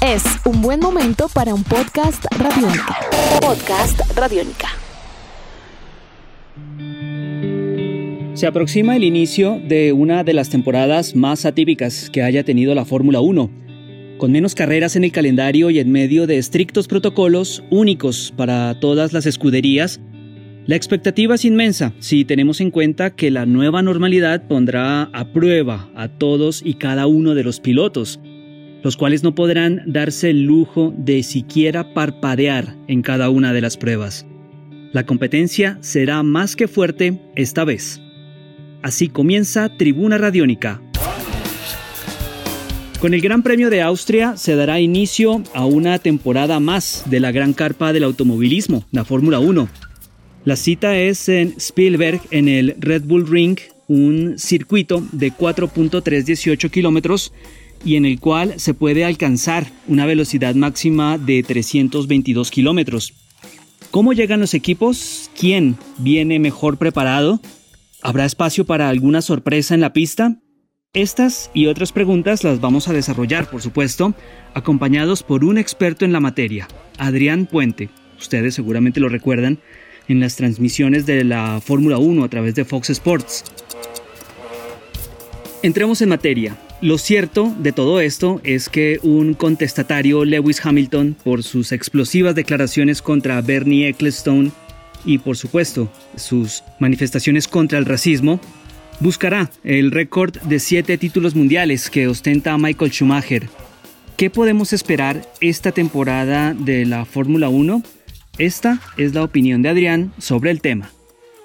Es un buen momento para un podcast radiónica. Podcast radiónica. Se aproxima el inicio de una de las temporadas más atípicas que haya tenido la Fórmula 1, con menos carreras en el calendario y en medio de estrictos protocolos únicos para todas las escuderías. La expectativa es inmensa si tenemos en cuenta que la nueva normalidad pondrá a prueba a todos y cada uno de los pilotos, los cuales no podrán darse el lujo de siquiera parpadear en cada una de las pruebas. La competencia será más que fuerte esta vez. Así comienza Tribuna Radiónica. Con el Gran Premio de Austria se dará inicio a una temporada más de la gran carpa del automovilismo, la Fórmula 1. La cita es en Spielberg, en el Red Bull Ring, un circuito de 4.318 kilómetros y en el cual se puede alcanzar una velocidad máxima de 322 kilómetros. ¿Cómo llegan los equipos? ¿Quién viene mejor preparado? ¿Habrá espacio para alguna sorpresa en la pista? Estas y otras preguntas las vamos a desarrollar, por supuesto, acompañados por un experto en la materia, Adrián Puente. Ustedes seguramente lo recuerdan en las transmisiones de la Fórmula 1 a través de Fox Sports. Entremos en materia. Lo cierto de todo esto es que un contestatario Lewis Hamilton, por sus explosivas declaraciones contra Bernie Ecclestone, y por supuesto sus manifestaciones contra el racismo, buscará el récord de siete títulos mundiales que ostenta Michael Schumacher. ¿Qué podemos esperar esta temporada de la Fórmula 1? Esta es la opinión de Adrián sobre el tema.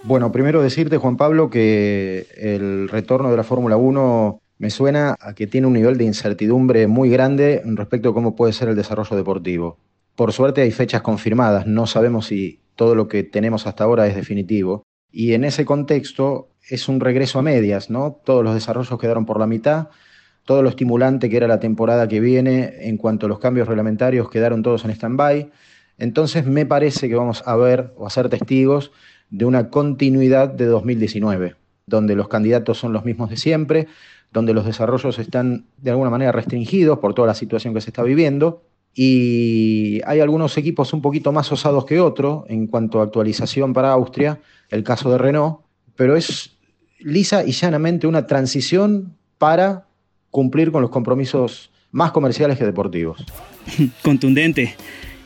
Bueno, primero decirte, Juan Pablo, que el retorno de la Fórmula 1 me suena a que tiene un nivel de incertidumbre muy grande respecto a cómo puede ser el desarrollo deportivo. Por suerte hay fechas confirmadas, no sabemos si todo lo que tenemos hasta ahora es definitivo. Y en ese contexto es un regreso a medias, ¿no? Todos los desarrollos quedaron por la mitad, todo lo estimulante que era la temporada que viene en cuanto a los cambios reglamentarios quedaron todos en stand-by. Entonces me parece que vamos a ver o a ser testigos de una continuidad de 2019, donde los candidatos son los mismos de siempre, donde los desarrollos están de alguna manera restringidos por toda la situación que se está viviendo y hay algunos equipos un poquito más osados que otros en cuanto a actualización para Austria, el caso de Renault, pero es lisa y llanamente una transición para cumplir con los compromisos más comerciales que deportivos. Contundente.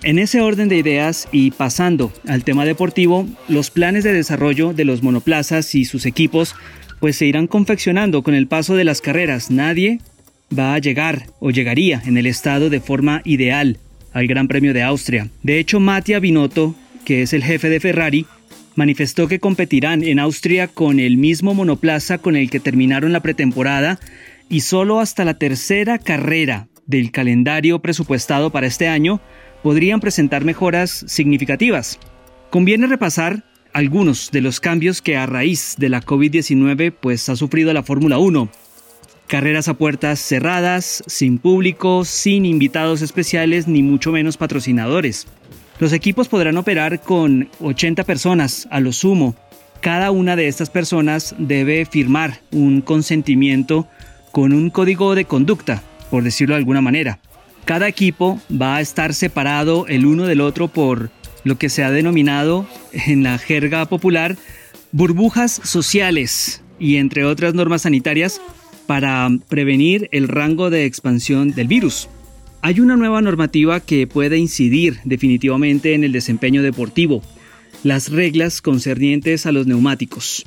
En ese orden de ideas y pasando al tema deportivo, los planes de desarrollo de los monoplazas y sus equipos pues se irán confeccionando con el paso de las carreras. Nadie va a llegar o llegaría en el estado de forma ideal al Gran Premio de Austria. De hecho, Mattia Binotto, que es el jefe de Ferrari, manifestó que competirán en Austria con el mismo monoplaza con el que terminaron la pretemporada y solo hasta la tercera carrera del calendario presupuestado para este año podrían presentar mejoras significativas. Conviene repasar algunos de los cambios que a raíz de la COVID-19 pues ha sufrido la Fórmula 1 Carreras a puertas cerradas, sin público, sin invitados especiales ni mucho menos patrocinadores. Los equipos podrán operar con 80 personas a lo sumo. Cada una de estas personas debe firmar un consentimiento con un código de conducta, por decirlo de alguna manera. Cada equipo va a estar separado el uno del otro por lo que se ha denominado en la jerga popular burbujas sociales y entre otras normas sanitarias para prevenir el rango de expansión del virus. Hay una nueva normativa que puede incidir definitivamente en el desempeño deportivo, las reglas concernientes a los neumáticos.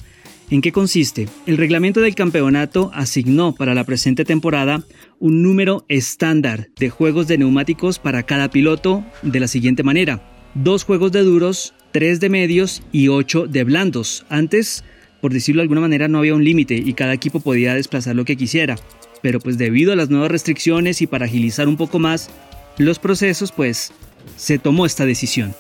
¿En qué consiste? El reglamento del campeonato asignó para la presente temporada un número estándar de juegos de neumáticos para cada piloto de la siguiente manera. Dos juegos de duros, tres de medios y ocho de blandos. Antes por decirlo de alguna manera, no había un límite y cada equipo podía desplazar lo que quisiera. Pero pues debido a las nuevas restricciones y para agilizar un poco más los procesos, pues se tomó esta decisión.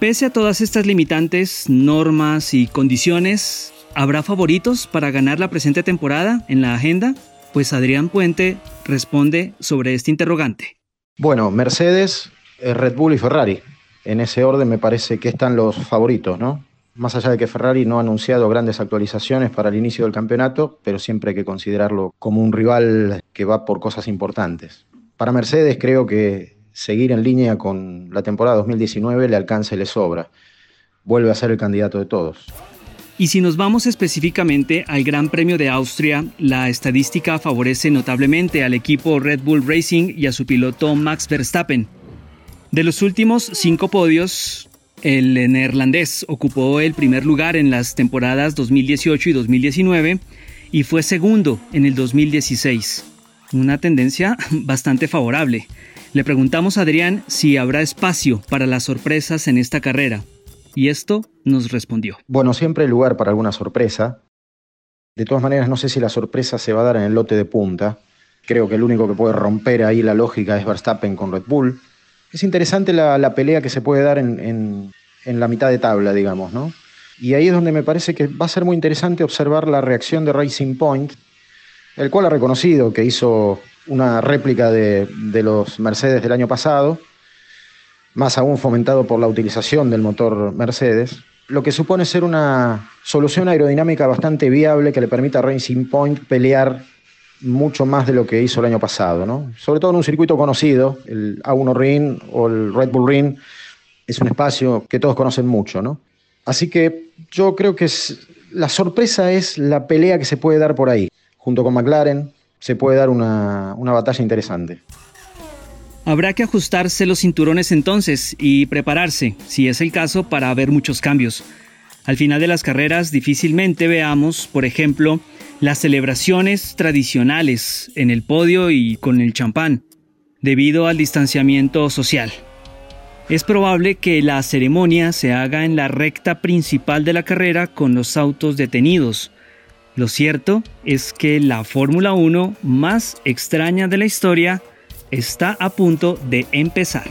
Pese a todas estas limitantes, normas y condiciones, ¿habrá favoritos para ganar la presente temporada en la agenda? Pues Adrián Puente responde sobre este interrogante. Bueno, Mercedes, eh, Red Bull y Ferrari. En ese orden me parece que están los favoritos, ¿no? Más allá de que Ferrari no ha anunciado grandes actualizaciones para el inicio del campeonato, pero siempre hay que considerarlo como un rival que va por cosas importantes. Para Mercedes creo que seguir en línea con la temporada 2019 le alcanza y le sobra. Vuelve a ser el candidato de todos. Y si nos vamos específicamente al Gran Premio de Austria, la estadística favorece notablemente al equipo Red Bull Racing y a su piloto Max Verstappen. De los últimos cinco podios, el neerlandés ocupó el primer lugar en las temporadas 2018 y 2019 y fue segundo en el 2016. Una tendencia bastante favorable. Le preguntamos a Adrián si habrá espacio para las sorpresas en esta carrera. Y esto nos respondió. Bueno, siempre hay lugar para alguna sorpresa. De todas maneras, no sé si la sorpresa se va a dar en el lote de punta. Creo que el único que puede romper ahí la lógica es Verstappen con Red Bull. Es interesante la, pelea que se puede dar en, la mitad de tabla, digamos, ¿no? Y ahí es donde me parece que va a ser muy interesante observar la reacción de Racing Point, el cual ha reconocido que hizo una réplica de, de los Mercedes del año pasado más aún fomentado por la utilización del motor Mercedes, lo que supone ser una solución aerodinámica bastante viable que le permita a Racing Point pelear mucho más de lo que hizo el año pasado, ¿no? Sobre todo en un circuito conocido, el A1 Ring o el Red Bull Ring, es un espacio que todos conocen mucho, ¿no? Así que yo creo que la sorpresa es la pelea que se puede dar por ahí. Junto con McLaren se puede dar una, una batalla interesante. Habrá que ajustarse los cinturones entonces y prepararse, si es el caso, para ver muchos cambios. Al final de las carreras difícilmente veamos, por ejemplo, las celebraciones tradicionales en el podio y con el champán, debido al distanciamiento social. Es probable que la ceremonia se haga en la recta principal de la carrera con los autos detenidos. Lo cierto es que la Fórmula 1 más extraña de la historia está a punto de empezar.